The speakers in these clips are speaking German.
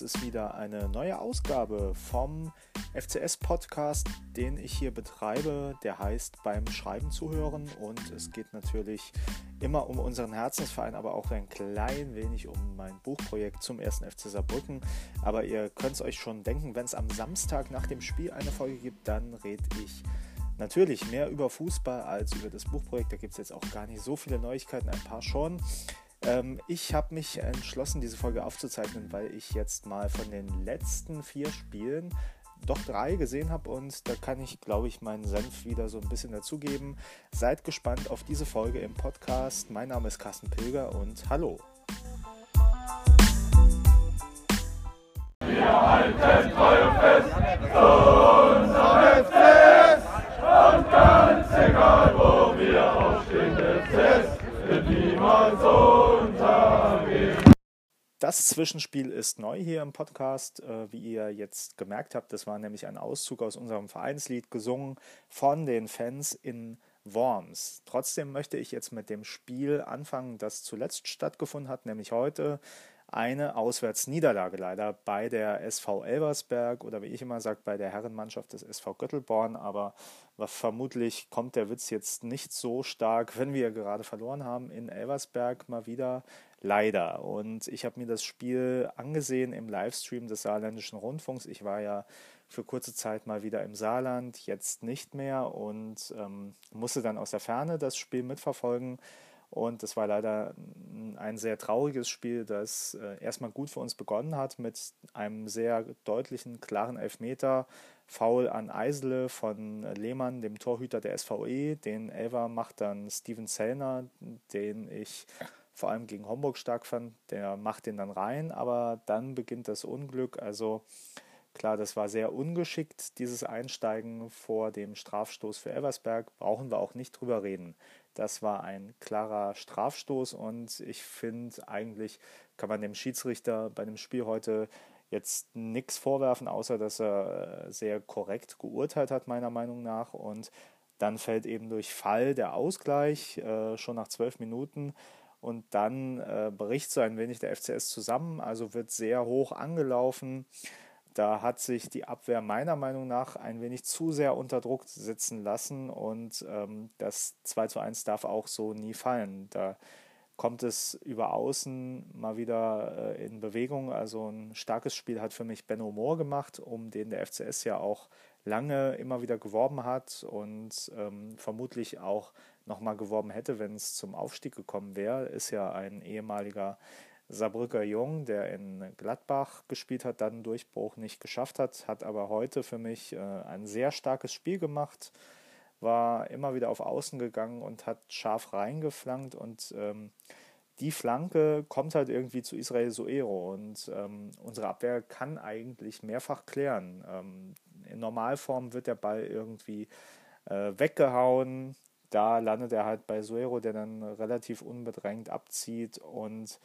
Das ist wieder eine neue Ausgabe vom FCS-Podcast, den ich hier betreibe. Der heißt beim Schreiben zuhören und es geht natürlich immer um unseren Herzensverein, aber auch ein klein wenig um mein Buchprojekt zum ersten FC Saarbrücken. Aber ihr könnt es euch schon denken, wenn es am Samstag nach dem Spiel eine Folge gibt, dann rede ich natürlich mehr über Fußball als über das Buchprojekt. Da gibt es jetzt auch gar nicht so viele Neuigkeiten, ein paar schon. Ähm, ich habe mich entschlossen, diese Folge aufzuzeichnen, weil ich jetzt mal von den letzten vier Spielen doch drei gesehen habe und da kann ich, glaube ich, meinen Senf wieder so ein bisschen dazugeben. Seid gespannt auf diese Folge im Podcast. Mein Name ist Carsten Pilger und hallo. Wir halten treu fest zu unserem Fest und ganz egal, wo wir aufstehen, fest wird niemals untergehen. Das Zwischenspiel ist neu hier im Podcast. Äh, wie ihr jetzt gemerkt habt, das war nämlich ein Auszug aus unserem Vereinslied gesungen von den Fans in Worms. Trotzdem möchte ich jetzt mit dem Spiel anfangen, das zuletzt stattgefunden hat, nämlich heute eine Auswärtsniederlage leider bei der SV Elversberg oder wie ich immer sage, bei der Herrenmannschaft des SV Göttelborn. Aber vermutlich kommt der Witz jetzt nicht so stark, wenn wir gerade verloren haben in Elversberg mal wieder. Leider. Und ich habe mir das Spiel angesehen im Livestream des Saarländischen Rundfunks. Ich war ja für kurze Zeit mal wieder im Saarland, jetzt nicht mehr und ähm, musste dann aus der Ferne das Spiel mitverfolgen. Und es war leider ein sehr trauriges Spiel, das äh, erstmal gut für uns begonnen hat mit einem sehr deutlichen, klaren Elfmeter. Foul an Eisele von Lehmann, dem Torhüter der SVE. Den Elver macht dann Steven Zellner, den ich vor allem gegen Homburg stark fand. Der macht den dann rein, aber dann beginnt das Unglück. Also klar, das war sehr ungeschickt, dieses Einsteigen vor dem Strafstoß für Elversberg. Brauchen wir auch nicht drüber reden. Das war ein klarer Strafstoß und ich finde, eigentlich kann man dem Schiedsrichter bei dem Spiel heute jetzt nichts vorwerfen, außer dass er äh, sehr korrekt geurteilt hat, meiner Meinung nach. Und dann fällt eben durch Fall der Ausgleich äh, schon nach zwölf Minuten und dann äh, bricht so ein wenig der FCS zusammen, also wird sehr hoch angelaufen. Da hat sich die Abwehr meiner Meinung nach ein wenig zu sehr unter Druck setzen lassen und ähm, das 2 zu 1 darf auch so nie fallen. Da kommt es über außen mal wieder äh, in Bewegung. Also ein starkes Spiel hat für mich Benno Moore gemacht, um den der FCS ja auch lange immer wieder geworben hat und ähm, vermutlich auch nochmal geworben hätte, wenn es zum Aufstieg gekommen wäre. Ist ja ein ehemaliger Saarbrücker Jung, der in Gladbach gespielt hat, dann Durchbruch nicht geschafft hat, hat aber heute für mich äh, ein sehr starkes Spiel gemacht, war immer wieder auf Außen gegangen und hat scharf reingeflankt und ähm, die Flanke kommt halt irgendwie zu Israel Soero und ähm, unsere Abwehr kann eigentlich mehrfach klären. Ähm, in Normalform wird der Ball irgendwie äh, weggehauen, da landet er halt bei Soero, der dann relativ unbedrängt abzieht und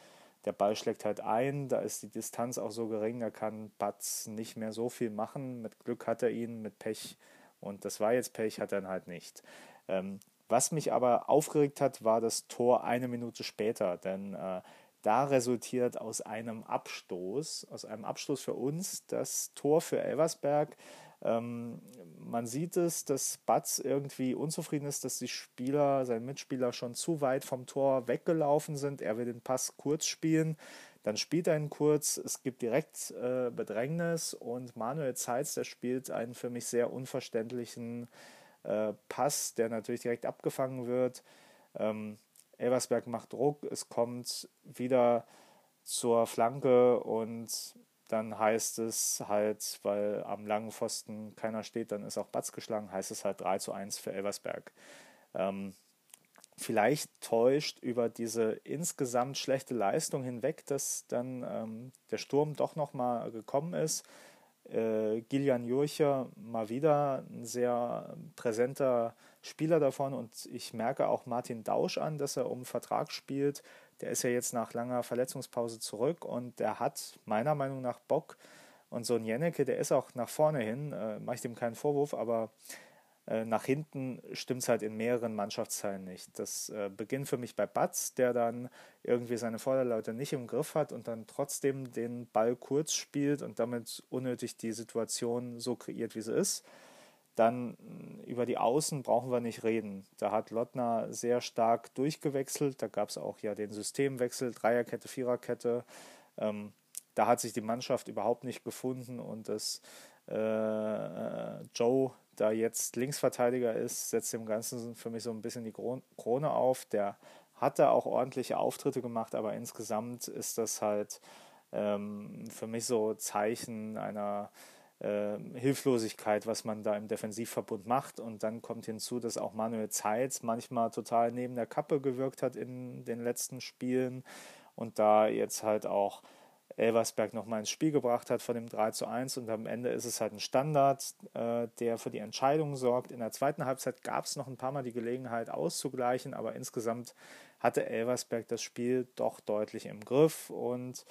der Ball schlägt halt ein, da ist die Distanz auch so gering, da kann Batz nicht mehr so viel machen. Mit Glück hat er ihn, mit Pech, und das war jetzt Pech, hat er dann halt nicht. Ähm, was mich aber aufgeregt hat, war das Tor eine Minute später, denn äh, da resultiert aus einem Abstoß, aus einem Abstoß für uns das Tor für Elversberg. Ähm, man sieht es, dass Batz irgendwie unzufrieden ist, dass die Spieler, sein Mitspieler schon zu weit vom Tor weggelaufen sind. Er will den Pass kurz spielen. Dann spielt er ihn kurz, es gibt direkt äh, Bedrängnis und Manuel Zeitz, der spielt einen für mich sehr unverständlichen äh, Pass, der natürlich direkt abgefangen wird. Ähm, Elversberg macht Druck, es kommt wieder zur Flanke und dann heißt es halt, weil am langen Pfosten keiner steht, dann ist auch Batz geschlagen, heißt es halt 3 zu 1 für Elversberg. Ähm, vielleicht täuscht über diese insgesamt schlechte Leistung hinweg, dass dann ähm, der Sturm doch nochmal gekommen ist. Äh, Gillian Jurcher mal wieder ein sehr präsenter Spieler davon und ich merke auch Martin Dausch an, dass er um Vertrag spielt. Der ist ja jetzt nach langer Verletzungspause zurück und der hat meiner Meinung nach Bock. Und so ein Jennecke, der ist auch nach vorne hin, äh, mache ich dem keinen Vorwurf, aber äh, nach hinten stimmt es halt in mehreren Mannschaftsteilen nicht. Das äh, beginnt für mich bei Batz, der dann irgendwie seine Vorderleute nicht im Griff hat und dann trotzdem den Ball kurz spielt und damit unnötig die Situation so kreiert, wie sie ist. Dann äh, über die Außen brauchen wir nicht reden. Da hat Lottner sehr stark durchgewechselt. Da gab es auch ja den Systemwechsel, Dreierkette, Viererkette. Ähm, da hat sich die Mannschaft überhaupt nicht gefunden und das äh, Joe da jetzt Linksverteidiger ist, setzt dem Ganzen für mich so ein bisschen die Krone auf. Der hat da auch ordentliche Auftritte gemacht, aber insgesamt ist das halt ähm, für mich so Zeichen einer äh, Hilflosigkeit, was man da im Defensivverbund macht. Und dann kommt hinzu, dass auch Manuel Zeitz manchmal total neben der Kappe gewirkt hat in den letzten Spielen und da jetzt halt auch Elversberg nochmal ins Spiel gebracht hat von dem 3 zu 1 und am Ende ist es halt ein Standard, äh, der für die Entscheidung sorgt. In der zweiten Halbzeit gab es noch ein paar Mal die Gelegenheit auszugleichen, aber insgesamt hatte Elversberg das Spiel doch deutlich im Griff und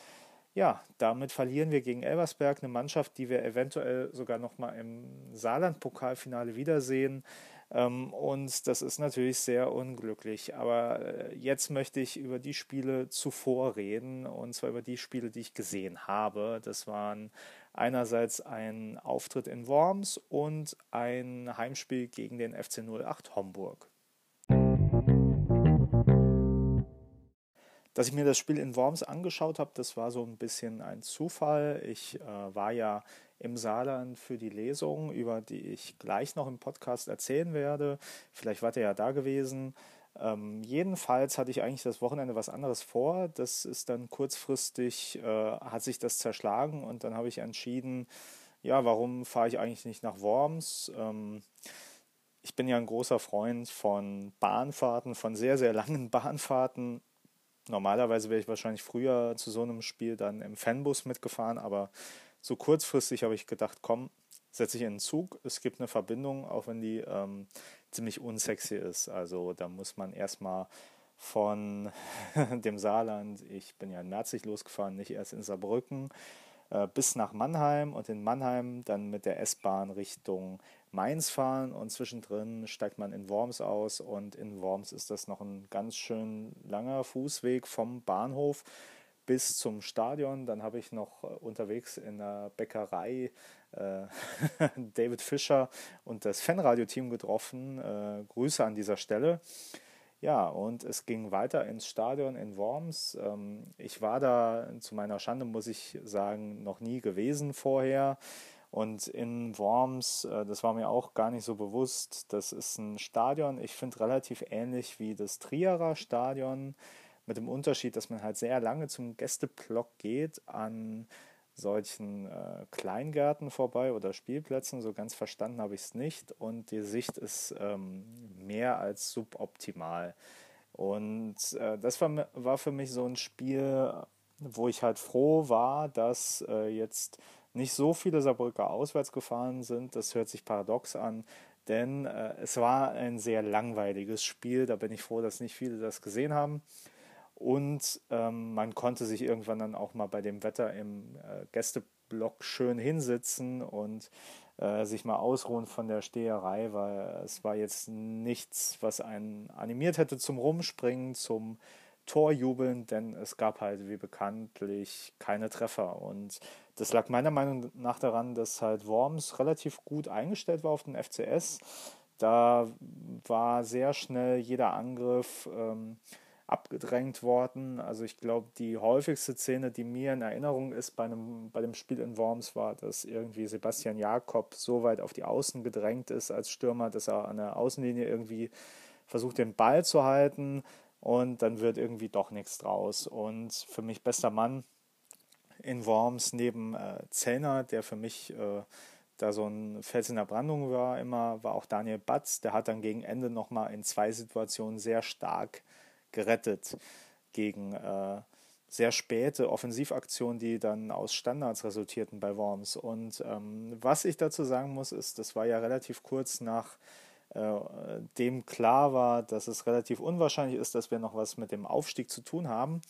ja, damit verlieren wir gegen Elversberg, eine Mannschaft, die wir eventuell sogar nochmal im Saarland-Pokalfinale wiedersehen. Ähm, und das ist natürlich sehr unglücklich. Aber äh, jetzt möchte ich über die Spiele zuvor reden, und zwar über die Spiele, die ich gesehen habe. Das waren einerseits ein Auftritt in Worms und ein Heimspiel gegen den FC 08 Homburg. Dass ich mir das Spiel in Worms angeschaut habe, das war so ein bisschen ein Zufall. Ich äh, war ja im Saarland für die Lesung, über die ich gleich noch im Podcast erzählen werde. Vielleicht wart ihr ja da gewesen. Ähm, jedenfalls hatte ich eigentlich das Wochenende was anderes vor. Das ist dann kurzfristig, äh, hat sich das zerschlagen und dann habe ich entschieden, ja, warum fahre ich eigentlich nicht nach Worms? Ähm, ich bin ja ein großer Freund von Bahnfahrten, von sehr, sehr langen Bahnfahrten Normalerweise wäre ich wahrscheinlich früher zu so einem Spiel dann im Fanbus mitgefahren, aber so kurzfristig habe ich gedacht, komm, setze ich in den Zug. Es gibt eine Verbindung, auch wenn die ähm, ziemlich unsexy ist. Also da muss man erstmal von dem Saarland, ich bin ja in Merzig losgefahren, nicht erst in Saarbrücken, äh, bis nach Mannheim und in Mannheim dann mit der S-Bahn Richtung Mainz fahren und zwischendrin steigt man in Worms aus und in Worms ist das noch ein ganz schön langer Fußweg vom Bahnhof bis zum Stadion. Dann habe ich noch äh, unterwegs in der Bäckerei äh, David Fischer und das Fanradio-Team getroffen. Äh, Grüße an dieser Stelle. Ja, und es ging weiter ins Stadion in Worms. Ähm, ich war da zu meiner Schande, muss ich sagen, noch nie gewesen vorher. Und in Worms, äh, das war mir auch gar nicht so bewusst, das ist ein Stadion, ich finde relativ ähnlich wie das Trierer Stadion, mit dem Unterschied, dass man halt sehr lange zum Gästeblock geht an solchen äh, Kleingärten vorbei oder Spielplätzen. So ganz verstanden habe ich es nicht. Und die Sicht ist ähm, mehr als suboptimal. Und äh, das war, war für mich so ein Spiel, wo ich halt froh war, dass äh, jetzt nicht so viele Saarbrücker auswärts gefahren sind. Das hört sich paradox an, denn äh, es war ein sehr langweiliges Spiel. Da bin ich froh, dass nicht viele das gesehen haben. Und ähm, man konnte sich irgendwann dann auch mal bei dem Wetter im äh, Gästeblock schön hinsitzen und äh, sich mal ausruhen von der Steherei, weil es war jetzt nichts, was einen animiert hätte zum Rumspringen, zum Torjubeln, denn es gab halt wie bekanntlich keine Treffer. Und das lag meiner Meinung nach daran, dass halt Worms relativ gut eingestellt war auf den FCS. Da war sehr schnell jeder Angriff ähm, abgedrängt worden. Also ich glaube, die häufigste Szene, die mir in Erinnerung ist bei, einem, bei dem Spiel in Worms, war, dass irgendwie Sebastian Jakob so weit auf die Außen gedrängt ist als Stürmer, dass er an der Außenlinie irgendwie versucht, den Ball zu halten und dann wird irgendwie doch nichts draus. Und für mich bester Mann in Worms neben äh, Zellner, der für mich äh, da so ein Fels in der Brandung war, immer war auch Daniel Batz. Der hat dann gegen Ende nochmal in zwei Situationen sehr stark gerettet gegen äh, sehr späte Offensivaktionen, die dann aus Standards resultierten bei Worms. Und ähm, was ich dazu sagen muss, ist, das war ja relativ kurz nach dem klar war, dass es relativ unwahrscheinlich ist, dass wir noch was mit dem Aufstieg zu tun haben.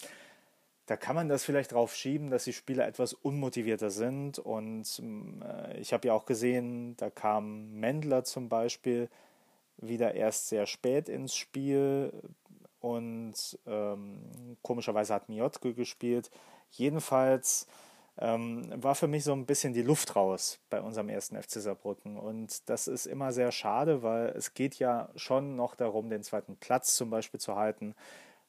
da kann man das vielleicht drauf schieben, dass die Spieler etwas unmotivierter sind. Und äh, ich habe ja auch gesehen, da kam Mendler zum Beispiel wieder erst sehr spät ins Spiel und ähm, komischerweise hat Miotke gespielt. Jedenfalls ähm, war für mich so ein bisschen die Luft raus bei unserem ersten FC Saarbrücken. Und das ist immer sehr schade, weil es geht ja schon noch darum, den zweiten Platz zum Beispiel zu halten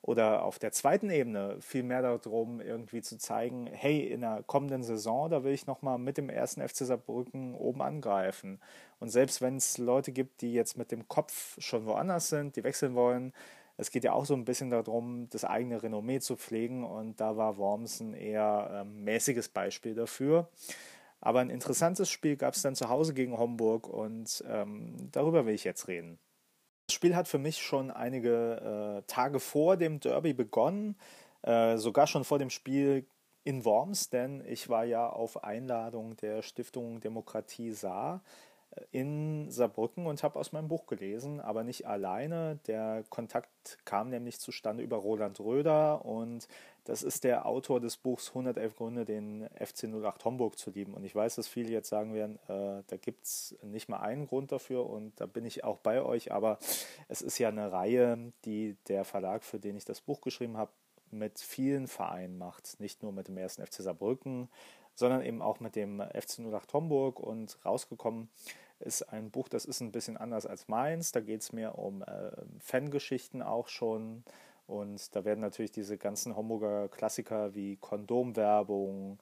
oder auf der zweiten Ebene viel mehr darum, irgendwie zu zeigen, hey, in der kommenden Saison, da will ich nochmal mit dem ersten FC Saarbrücken oben angreifen. Und selbst wenn es Leute gibt, die jetzt mit dem Kopf schon woanders sind, die wechseln wollen, es geht ja auch so ein bisschen darum, das eigene Renommee zu pflegen und da war Worms ein eher ähm, mäßiges Beispiel dafür. Aber ein interessantes Spiel gab es dann zu Hause gegen Homburg und ähm, darüber will ich jetzt reden. Das Spiel hat für mich schon einige äh, Tage vor dem Derby begonnen, äh, sogar schon vor dem Spiel in Worms, denn ich war ja auf Einladung der Stiftung Demokratie Saar in Saarbrücken und habe aus meinem Buch gelesen, aber nicht alleine. Der Kontakt kam nämlich zustande über Roland Röder und das ist der Autor des Buchs 111 Gründe, den FC 08 Homburg zu lieben. Und ich weiß, dass viele jetzt sagen werden, äh, da gibt es nicht mal einen Grund dafür und da bin ich auch bei euch. Aber es ist ja eine Reihe, die der Verlag, für den ich das Buch geschrieben habe, mit vielen Vereinen macht. Nicht nur mit dem ersten FC Saarbrücken, sondern eben auch mit dem FC 08 Homburg. Und rausgekommen ist ein Buch, das ist ein bisschen anders als meins. Da geht es mehr um äh, Fangeschichten auch schon. Und da werden natürlich diese ganzen Homburger Klassiker wie Kondomwerbung,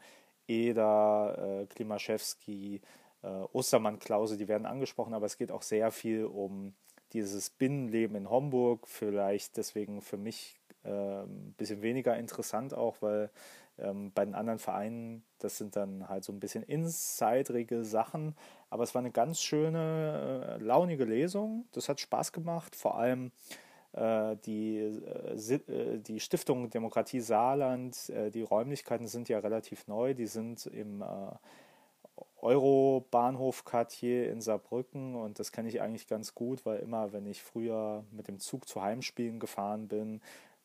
Eder, äh, Klimaschewski, äh, Ostermann-Klause, die werden angesprochen, aber es geht auch sehr viel um dieses Binnenleben in Homburg, vielleicht deswegen für mich ein bisschen weniger interessant auch, weil ähm, bei den anderen Vereinen, das sind dann halt so ein bisschen insiderige Sachen, aber es war eine ganz schöne, äh, launige Lesung, das hat Spaß gemacht, vor allem äh, die, äh, äh, die Stiftung Demokratie Saarland, die Räumlichkeiten sind ja relativ neu, die sind im Euro-Bahnhof Cartier in Saarbrücken. Und das kenne ich eigentlich ganz gut, weil immer, wenn ich früher mit dem Zug zu Heimspielen gefahren bin,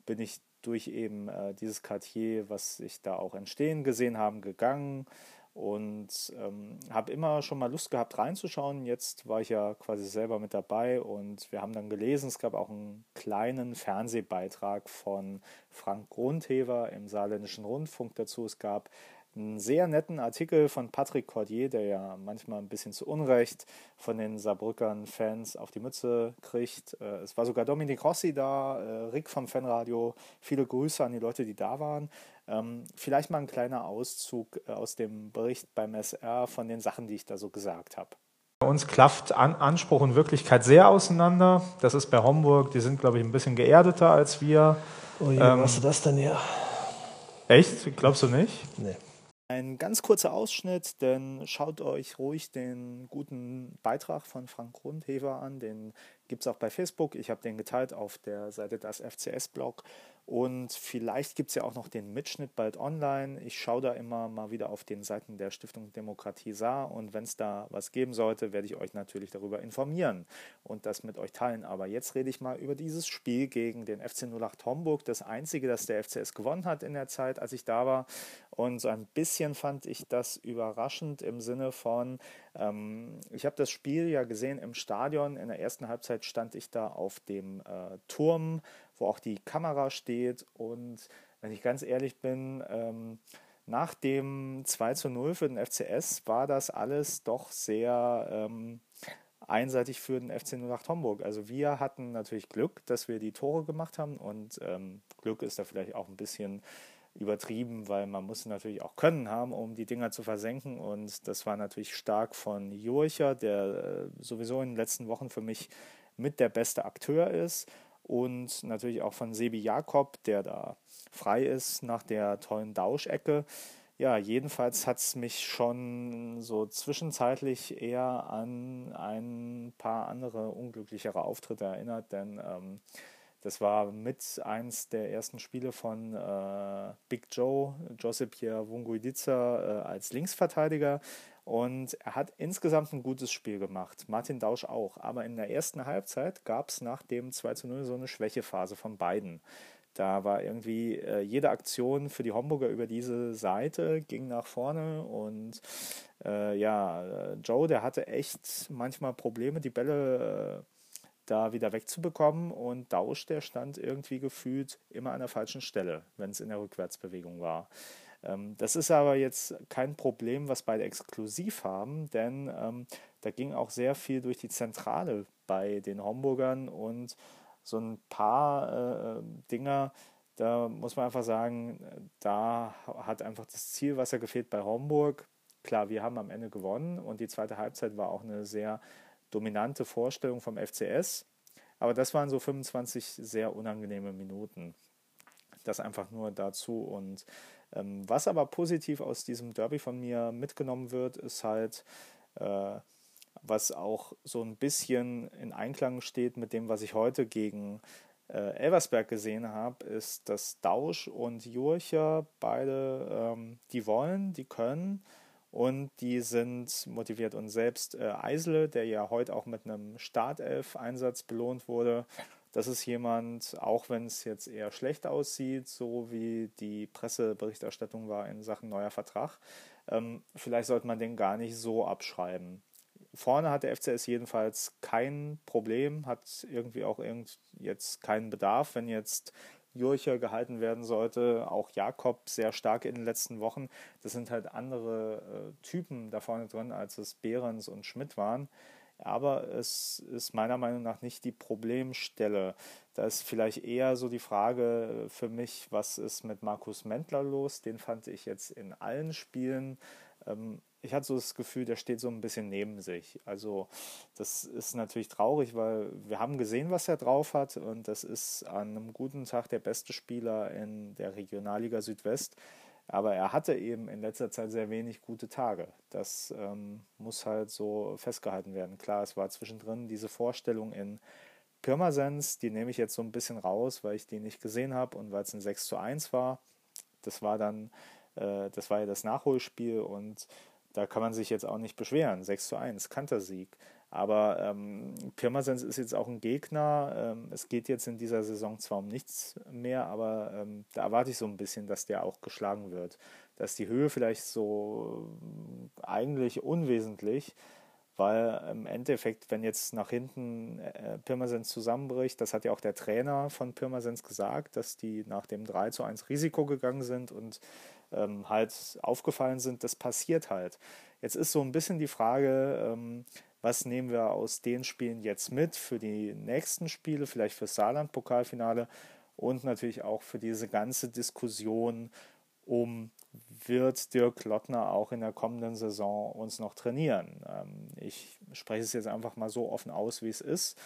bin ich durch eben dieses Quartier, was ich da auch entstehen gesehen haben, gegangen und ähm, habe immer schon mal Lust gehabt reinzuschauen. Jetzt war ich ja quasi selber mit dabei und wir haben dann gelesen, es gab auch einen kleinen Fernsehbeitrag von Frank Grundhever im Saarländischen Rundfunk dazu. Es gab einen sehr netten Artikel von Patrick Cordier, der ja manchmal ein bisschen zu Unrecht von den Saarbrückern Fans auf die Mütze kriegt. Äh, es war sogar Dominik Rossi da, äh, Rick vom Fanradio. Viele Grüße an die Leute, die da waren. Ähm, vielleicht mal ein kleiner Auszug äh, aus dem Bericht beim SR von den Sachen, die ich da so gesagt habe. Bei uns klafft An Anspruch und Wirklichkeit sehr auseinander. Das ist bei Homburg, die sind, glaube ich, ein bisschen geerdeter als wir. Oh je, ähm, was ist das denn hier? Echt? Glaubst du nicht? Nee. Ein ganz kurzer Ausschnitt, denn schaut euch ruhig den guten Beitrag von Frank Grundhever an. Den gibt es auch bei Facebook. Ich habe den geteilt auf der Seite des FCS-Blog. Und vielleicht gibt es ja auch noch den Mitschnitt bald online. Ich schaue da immer mal wieder auf den Seiten der Stiftung Demokratie Saar. Und wenn es da was geben sollte, werde ich euch natürlich darüber informieren und das mit euch teilen. Aber jetzt rede ich mal über dieses Spiel gegen den FC 08 Homburg. Das einzige, das der FCS gewonnen hat in der Zeit, als ich da war. Und so ein bisschen fand ich das überraschend im Sinne von, ähm, ich habe das Spiel ja gesehen im Stadion. In der ersten Halbzeit stand ich da auf dem äh, Turm, wo auch die Kamera steht. Und wenn ich ganz ehrlich bin, ähm, nach dem 2 zu 0 für den FCS war das alles doch sehr ähm, einseitig für den FC 08 Homburg. Also wir hatten natürlich Glück, dass wir die Tore gemacht haben und ähm, Glück ist da vielleicht auch ein bisschen übertrieben, weil man muss natürlich auch Können haben, um die Dinger zu versenken. Und das war natürlich stark von Jurcher, der äh, sowieso in den letzten Wochen für mich mit der beste Akteur ist. Und natürlich auch von Sebi Jakob, der da frei ist nach der tollen Dauschecke. Ja, jedenfalls hat es mich schon so zwischenzeitlich eher an ein paar andere unglücklichere Auftritte erinnert, denn ähm, das war mit eins der ersten Spiele von äh, Big Joe, Josep Pierre Wunguidiza, äh, als Linksverteidiger. Und er hat insgesamt ein gutes Spiel gemacht. Martin Dausch auch. Aber in der ersten Halbzeit gab es nach dem 2 zu 0 so eine Schwächephase von beiden. Da war irgendwie äh, jede Aktion für die Homburger über diese Seite ging nach vorne und äh, ja, Joe, der hatte echt manchmal Probleme, die Bälle äh, da wieder wegzubekommen und Dausch, der stand irgendwie gefühlt immer an der falschen Stelle, wenn es in der Rückwärtsbewegung war. Ähm, das ist aber jetzt kein Problem, was beide exklusiv haben, denn ähm, da ging auch sehr viel durch die Zentrale bei den Homburgern und so ein paar äh, Dinger, da muss man einfach sagen, da hat einfach das Zielwasser gefehlt bei Homburg. Klar, wir haben am Ende gewonnen und die zweite Halbzeit war auch eine sehr dominante Vorstellung vom FCS. Aber das waren so 25 sehr unangenehme Minuten. Das einfach nur dazu. Und ähm, was aber positiv aus diesem Derby von mir mitgenommen wird, ist halt, äh, was auch so ein bisschen in Einklang steht mit dem, was ich heute gegen äh, Elversberg gesehen habe, ist, dass Dausch und Jurcher beide, ähm, die wollen, die können und die sind motiviert. Und selbst äh, Eisele, der ja heute auch mit einem Startelf-Einsatz belohnt wurde, das ist jemand, auch wenn es jetzt eher schlecht aussieht, so wie die Presseberichterstattung war in Sachen neuer Vertrag, ähm, vielleicht sollte man den gar nicht so abschreiben. Vorne hat der FCS jedenfalls kein Problem, hat irgendwie auch irgend jetzt keinen Bedarf, wenn jetzt Jurcher gehalten werden sollte, auch Jakob sehr stark in den letzten Wochen. Das sind halt andere äh, Typen da vorne drin, als es Behrens und Schmidt waren aber es ist meiner Meinung nach nicht die Problemstelle. Da ist vielleicht eher so die Frage für mich, was ist mit Markus Mentler los? Den fand ich jetzt in allen Spielen. Ähm, ich hatte so das Gefühl, der steht so ein bisschen neben sich. Also das ist natürlich traurig, weil wir haben gesehen, was er drauf hat und das ist an einem guten Tag der beste Spieler in der Regionalliga Südwest. Aber er hatte eben in letzter Zeit sehr wenig gute Tage. Das ähm, muss halt so festgehalten werden. Klar, es war zwischendrin diese Vorstellung in Pirmasens, die nehme ich jetzt so ein bisschen raus, weil ich die nicht gesehen habe und weil es ein 6 zu 1 war. Das war dann, äh, das war ja das Nachholspiel und da kann man sich jetzt auch nicht beschweren. 6 zu 1, Kantersieg. Aber ähm, Pirmasens ist jetzt auch ein Gegner. Ähm, es geht jetzt in dieser Saison zwar um nichts mehr, aber ähm, da erwarte ich so ein bisschen, dass der auch geschlagen wird. Dass die Höhe vielleicht so äh, eigentlich unwesentlich, weil im Endeffekt, wenn jetzt nach hinten äh, Pirmasens zusammenbricht, das hat ja auch der Trainer von Pirmasens gesagt, dass die nach dem 3 zu 1 Risiko gegangen sind und ähm, halt aufgefallen sind, das passiert halt. Jetzt ist so ein bisschen die Frage, ähm, was nehmen wir aus den Spielen jetzt mit für die nächsten Spiele, vielleicht für Saarland-Pokalfinale und natürlich auch für diese ganze Diskussion um, wird Dirk Lottner auch in der kommenden Saison uns noch trainieren? Ähm, ich spreche es jetzt einfach mal so offen aus, wie es ist.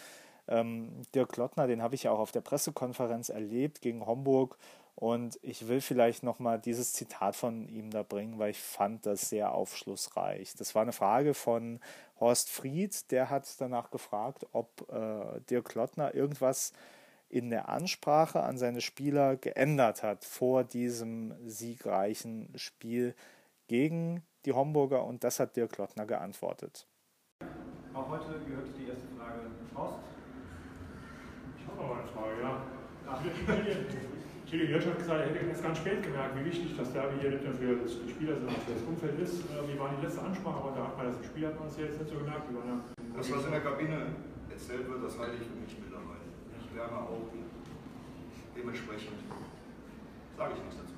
Ähm, Dirk Lottner, den habe ich ja auch auf der Pressekonferenz erlebt gegen Homburg und ich will vielleicht nochmal dieses Zitat von ihm da bringen, weil ich fand das sehr aufschlussreich. Das war eine Frage von Horst Fried, der hat danach gefragt, ob äh, Dirk Lottner irgendwas in der Ansprache an seine Spieler geändert hat vor diesem siegreichen Spiel gegen die Homburger und das hat Dirk Lottner geantwortet. Auch heute gehört die erste Frage Horst. Ich habe noch eine Frage, ja. Chili Hirsch hat gesagt, er hätte erst ganz spät gemerkt, wie wichtig das Derby hier nicht nur für die Spieler, sondern für das Umfeld ist. Äh, wie war die letzte Ansprache? Aber da hat man das im Spiel hat man es jetzt nicht so gemerkt. Ja das, was in der Kabine erzählt wird, das halte ich für mich mittlerweile. Ich lerne auch dementsprechend sage ich nichts dazu.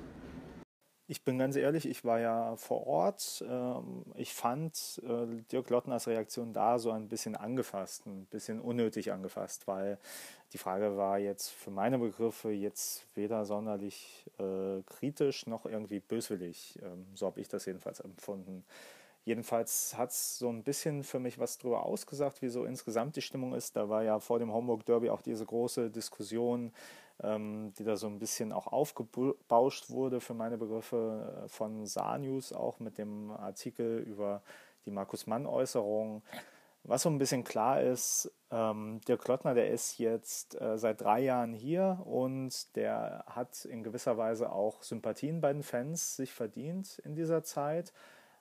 Ich bin ganz ehrlich, ich war ja vor Ort. Ähm, ich fand äh, Dirk Lottners Reaktion da so ein bisschen angefasst, ein bisschen unnötig angefasst, weil die Frage war jetzt für meine Begriffe jetzt weder sonderlich äh, kritisch noch irgendwie böswillig. Ähm, so habe ich das jedenfalls empfunden. Jedenfalls hat es so ein bisschen für mich was darüber ausgesagt, wie so insgesamt die Stimmung ist. Da war ja vor dem Homburg Derby auch diese große Diskussion die da so ein bisschen auch aufgebauscht wurde für meine Begriffe äh, von Saar News, auch mit dem Artikel über die Markus Mann-Äußerung. Was so ein bisschen klar ist, ähm, der Klottner, der ist jetzt äh, seit drei Jahren hier und der hat in gewisser Weise auch Sympathien bei den Fans sich verdient in dieser Zeit.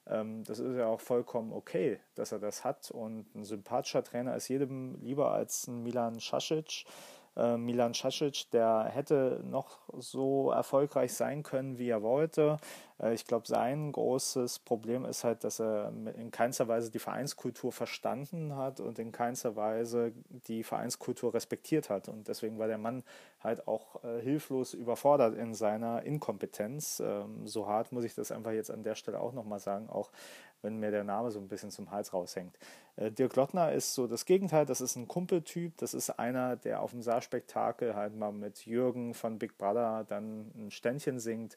Ähm, das ist ja auch vollkommen okay, dass er das hat und ein sympathischer Trainer ist jedem lieber als ein Milan Šašić Äh, Milan Casic, der hätte noch so erfolgreich sein können, wie er wollte. Äh, ich glaube, sein großes Problem ist halt, dass er in keinster Weise die Vereinskultur verstanden hat und in keinster Weise die Vereinskultur respektiert hat. Und deswegen war der Mann halt auch äh, hilflos überfordert in seiner Inkompetenz. Ähm, so hart muss ich das einfach jetzt an der Stelle auch nochmal sagen, auch wenn mir der Name so ein bisschen zum Hals raushängt. Äh, Dirk Lottner ist so das Gegenteil, das ist ein Kumpeltyp, das ist einer, der auf dem Saarspektakel halt mal mit Jürgen von Big Brother dann ein Ständchen singt.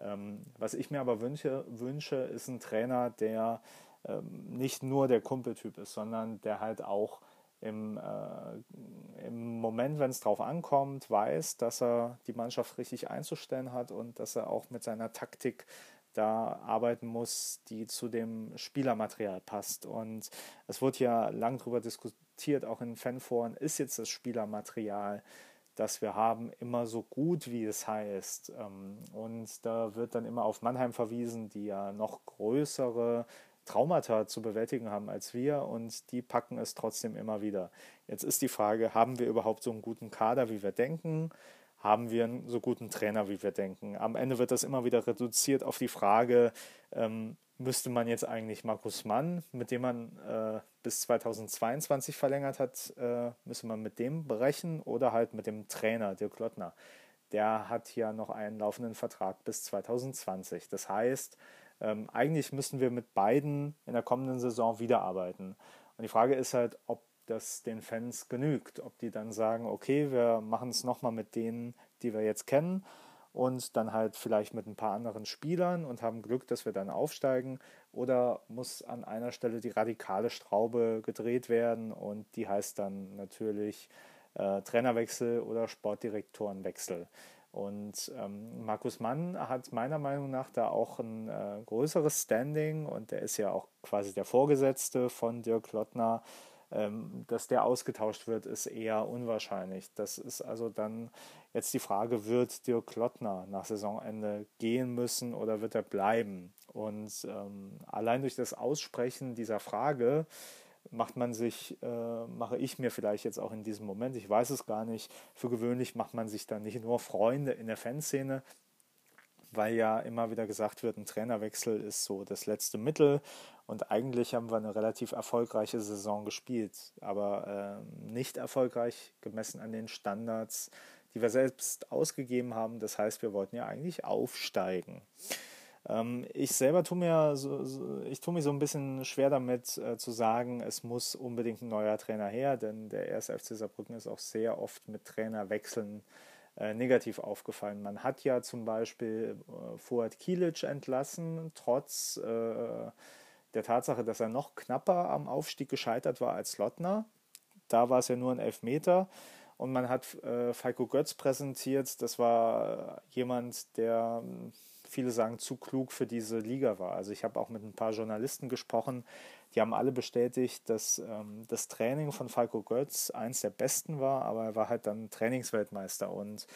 Ähm, was ich mir aber wünsche, wünsche ist ein Trainer, der ähm, nicht nur der Kumpeltyp ist, sondern der halt auch im, äh, im Moment, wenn es drauf ankommt, weiß, dass er die Mannschaft richtig einzustellen hat und dass er auch mit seiner Taktik da arbeiten muss, die zu dem Spielermaterial passt. Und es wurde ja lang darüber diskutiert, auch in Fanforen, ist jetzt das Spielermaterial, das wir haben, immer so gut, wie es heißt. Ähm, und da wird dann immer auf Mannheim verwiesen, die ja noch größere Traumata zu bewältigen haben als wir und die packen es trotzdem immer wieder. Jetzt ist die Frage, haben wir überhaupt so einen guten Kader, wie wir denken? Haben wir einen so guten Trainer, wie wir denken. Am Ende wird das immer wieder reduziert auf die Frage, ähm, müsste man jetzt eigentlich Markus Mann, mit dem man äh, bis 2022 verlängert hat, äh, müsste man mit dem brechen oder halt mit dem Trainer, Dirk Lottner. Der hat ja noch einen laufenden Vertrag bis 2020. Das heißt, ähm, eigentlich müssten wir mit beiden in der kommenden Saison wieder arbeiten. Und die Frage ist halt, ob das den Fans genügt. Ob die dann sagen, okay, wir machen es nochmal mit denen, die wir jetzt kennen und dann halt vielleicht mit ein paar anderen Spielern und haben Glück, dass wir dann aufsteigen. Oder muss an einer Stelle die radikale Straube gedreht werden und die heißt dann natürlich äh, Trainerwechsel oder Sportdirektorenwechsel. Und ähm, Markus Mann hat meiner Meinung nach da auch ein äh, größeres Standing und der ist ja auch quasi der Vorgesetzte von Dirk Lottner. Ähm, dass der ausgetauscht wird, ist eher unwahrscheinlich. Das ist also dann jetzt die Frage, wird Dirk Lottner nach Saisonende gehen müssen oder wird er bleiben? Und ähm, allein durch das Aussprechen dieser Frage macht man sich, äh, mache ich mir vielleicht jetzt auch in diesem Moment, ich weiß es gar nicht, für gewöhnlich macht man sich dann nicht nur Freunde in der Fanszene, weil ja immer wieder gesagt wird, ein Trainerwechsel ist so das letzte Mittel und eigentlich haben wir eine relativ erfolgreiche Saison gespielt, aber äh, nicht erfolgreich gemessen an den Standards, die wir selbst ausgegeben haben. Das heißt, wir wollten ja eigentlich aufsteigen. Ähm, ich selber tue mir so, so, ich tue mir so ein bisschen schwer damit äh, zu sagen, es muss unbedingt ein neuer Trainer her, denn der erste FC Saarbrücken ist auch sehr oft mit Trainerwechseln äh, negativ aufgefallen. Man hat ja zum Beispiel äh, Fuad Kilic entlassen, trotz äh, der Tatsache, dass er noch knapper am Aufstieg gescheitert war als Lottner. Da war es ja nur ein Elfmeter. Und man hat äh, Falco Götz präsentiert. Das war jemand, der, viele sagen, zu klug für diese Liga war. Also ich habe auch mit ein paar Journalisten gesprochen, die haben alle bestätigt, dass ähm, das Training von Falco Götz eins der besten war, aber er war halt dann Trainingsweltmeister und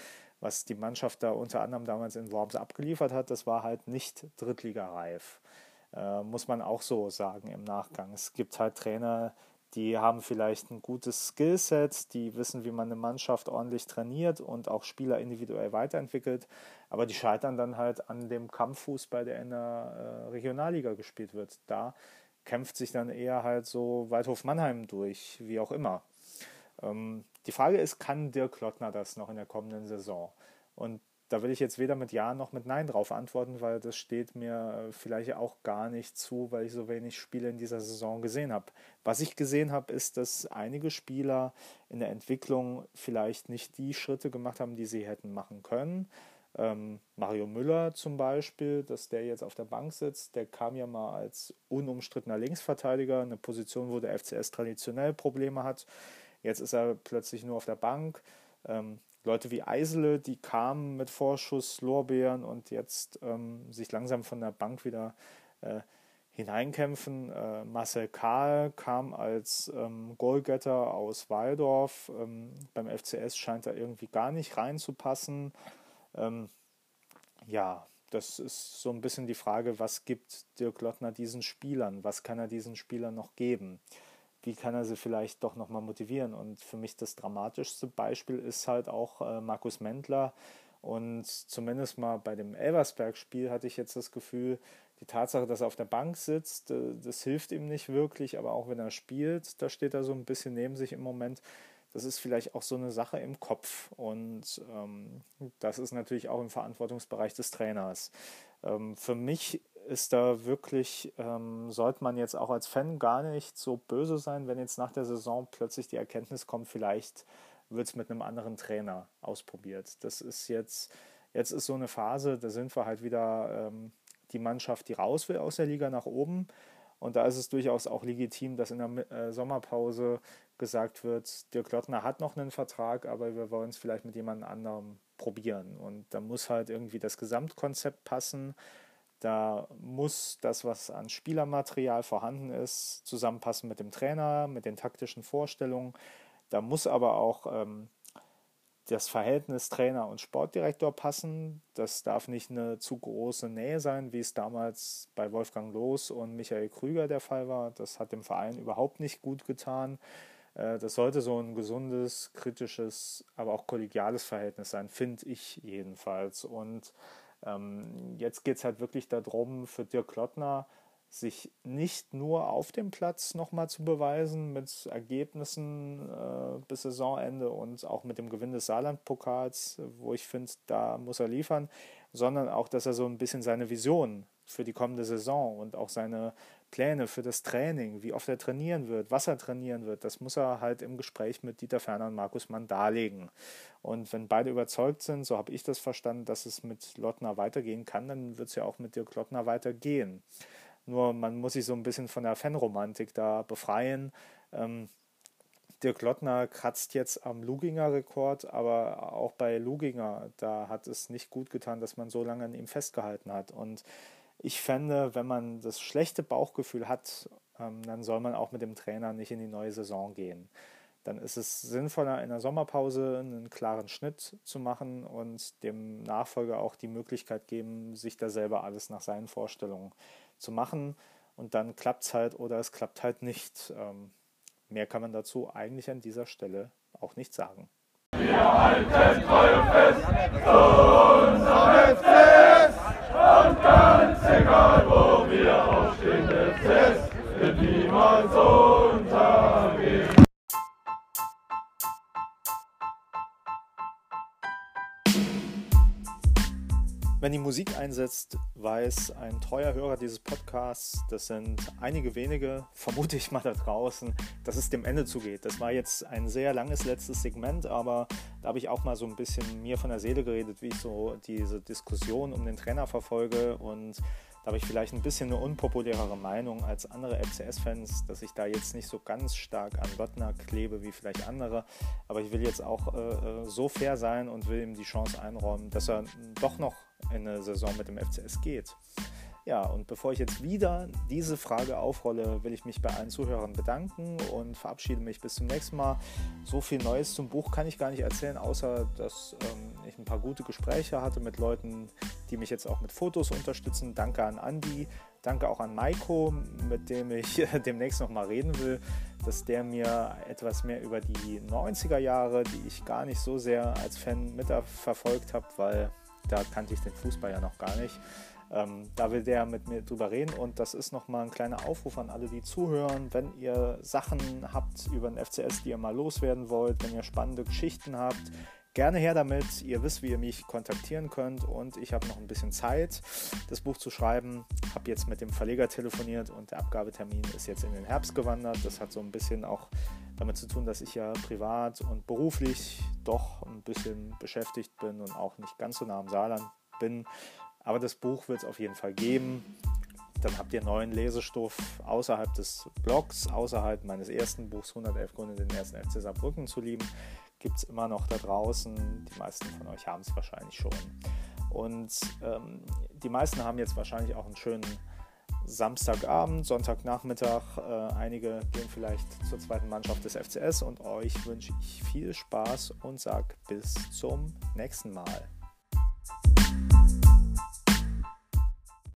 was die Mannschaft da unter anderem damals in Worms abgeliefert hat, das war halt nicht Drittligareif. Äh, muss man auch so sagen im Nachgang. Es gibt halt Trainer, die haben vielleicht ein gutes Skillset, die wissen, wie man eine Mannschaft ordentlich trainiert und auch Spieler individuell weiterentwickelt, aber die scheitern dann halt an dem Kampffußball, der in der äh, Regionalliga gespielt wird. Da kämpft sich dann eher halt so Waldhof Mannheim durch, wie auch immer. Ähm, die Frage ist, kann Dirk Lottner das noch in der kommenden Saison? Und da will ich jetzt weder mit Ja noch mit Nein drauf antworten, weil das steht mir vielleicht auch gar nicht zu, weil ich so wenig Spiele in dieser Saison gesehen habe. Was ich gesehen habe, ist, dass einige Spieler in der Entwicklung vielleicht nicht die Schritte gemacht haben, die sie hätten machen können. Ähm, Mario Müller zum Beispiel, dass der jetzt auf der Bank sitzt, der kam ja mal als unumstrittener Linksverteidiger, eine Position, wo der FCS traditionell Probleme hat. Jetzt ist er plötzlich nur auf der Bank. Ähm, Leute wie Eisele, die kamen mit Vorschuss, Lorbeeren und jetzt ähm, sich langsam von der Bank wieder äh, hineinkämpfen. Äh, Marcel Kahl kam als ähm, Goalgetter aus Waldorf. Ähm, beim FCS scheint er irgendwie gar nicht reinzupassen. Ähm, ja, das ist so ein bisschen die Frage, was gibt Dirk Lottner diesen Spielern? Was kann er diesen Spielern noch geben? Wie kann er sie vielleicht doch nochmal motivieren? Und für mich das dramatischste Beispiel ist halt auch äh, Markus Mendler. Und zumindest mal bei dem Elversberg-Spiel hatte ich jetzt das Gefühl, die Tatsache, dass er auf der Bank sitzt, äh, das hilft ihm nicht wirklich, aber auch wenn er spielt, da steht er so ein bisschen neben sich im Moment. Das ist vielleicht auch so eine Sache im Kopf und ähm, das ist natürlich auch im Verantwortungsbereich des Trainers. Ähm, für mich ist da wirklich, ähm, sollte man jetzt auch als Fan gar nicht so böse sein, wenn jetzt nach der Saison plötzlich die Erkenntnis kommt, vielleicht wird es mit einem anderen Trainer ausprobiert. Das ist jetzt, jetzt ist so eine Phase, da sind wir halt wieder ähm, die Mannschaft, die raus will aus der Liga nach oben. Und da ist es durchaus auch legitim, dass in der äh, Sommerpause gesagt wird, Dirk Lottner hat noch einen Vertrag, aber wir wollen es vielleicht mit jemand anderem probieren. Und da muss halt irgendwie das Gesamtkonzept passen. Da muss das, was an Spielermaterial vorhanden ist, zusammenpassen mit dem Trainer, mit den taktischen Vorstellungen. Da muss aber auch ähm, das Verhältnis Trainer und Sportdirektor passen. Das darf nicht eine zu große Nähe sein, wie es damals bei Wolfgang Loos und Michael Krüger der Fall war. Das hat dem Verein überhaupt nicht gut getan. Äh, das sollte so ein gesundes, kritisches, aber auch kollegiales Verhältnis sein, finde ich jedenfalls. Und ähm, jetzt geht es halt wirklich darum, für Dirk Lottner sich nicht nur auf dem Platz nochmal zu beweisen mit Ergebnissen äh, bis Saisonende und auch mit dem Gewinn des Saarland-Pokals, wo ich finde, da muss er liefern, sondern auch, dass er so ein bisschen seine Vision für die kommende Saison und auch seine Pläne für das Training, wie oft er trainieren wird, was er trainieren wird, das muss er halt im Gespräch mit Dieter Ferner und Markus Mann darlegen. Und wenn beide überzeugt sind, so habe ich das verstanden, dass es mit Lottner weitergehen kann, dann wird es ja auch mit Dirk Lottner weitergehen. Nur man muss sich so ein bisschen von der Fanromantik da befreien. Ähm, Dirk Lottner kratzt jetzt am Luginger Rekord, aber auch bei Luginger, da hat es nicht gut getan, dass man so lange an ihm festgehalten hat. Und ich fände, wenn man das schlechte Bauchgefühl hat, ähm, dann soll man auch mit dem Trainer nicht in die neue Saison gehen. Dann ist es sinnvoller, in der Sommerpause einen klaren Schnitt zu machen und dem Nachfolger auch die Möglichkeit geben, sich da selber alles nach seinen Vorstellungen zu machen. Und dann klappt es halt oder es klappt halt nicht. Ähm, mehr kann man dazu eigentlich an dieser Stelle auch nicht sagen. Wir halten treu fest zu unserem FCS und ganz egal, wo wir aufstehen, der FCS wird niemals untergehen. Wenn die Musik einsetzt, weiß ein treuer Hörer dieses Podcasts, das sind einige wenige, vermute ich mal da draußen, dass es dem Ende zugeht. Das war jetzt ein sehr langes letztes Segment, aber da habe ich auch mal so ein bisschen mir von der Seele geredet, wie ich so diese Diskussion um den Trainer verfolge und da habe ich vielleicht ein bisschen eine unpopulärere Meinung als andere FCS-Fans, dass ich da jetzt nicht so ganz stark an Lottner klebe wie vielleicht andere. Aber ich will jetzt auch äh, äh so fair sein und will ihm die Chance einräumen, dass er doch noch eine Saison mit dem FCS geht. Ja, und bevor ich jetzt wieder diese Frage aufrolle, will ich mich bei allen Zuhörern bedanken und verabschiede mich bis zum nächsten Mal. So viel Neues zum Buch kann ich gar nicht erzählen, außer dass ähm, ich ein paar gute Gespräche hatte mit Leuten, die mich jetzt auch mit Fotos unterstützen. Danke an Andy, danke auch an Maiko, mit dem ich demnächst nochmal reden will, dass der mir etwas mehr über die 90er Jahre, die ich gar nicht so sehr als Fan mitverfolgt habe, weil da kannte ich den Fußball ja noch gar nicht ähm, da will der mit mir drüber reden und das ist nochmal ein kleiner Aufruf an alle, die zuhören. Wenn ihr Sachen habt über den FCS, die ihr mal loswerden wollt, wenn ihr spannende Geschichten habt, gerne her damit. Ihr wisst, wie ihr mich kontaktieren könnt und ich habe noch ein bisschen Zeit, das Buch zu schreiben. Habe jetzt mit dem Verleger telefoniert und der Abgabetermin ist jetzt in den Herbst gewandert. Das hat so ein bisschen auch damit zu tun, dass ich ja privat und beruflich doch ein bisschen beschäftigt bin und auch nicht ganz so nah am Saarland bin. Aber das Buch wird es auf jeden Fall geben. Dann habt ihr neuen Lesestoff außerhalb des Blogs, außerhalb meines ersten Buchs 111 Gründe, den ersten FC Saarbrücken zu lieben. Gibt es immer noch da draußen. Die meisten von euch haben es wahrscheinlich schon. Und ähm, die meisten haben jetzt wahrscheinlich auch einen schönen Samstagabend, Sonntagnachmittag. Äh, einige gehen vielleicht zur zweiten Mannschaft des FCS und euch wünsche ich viel Spaß und sage bis zum nächsten Mal.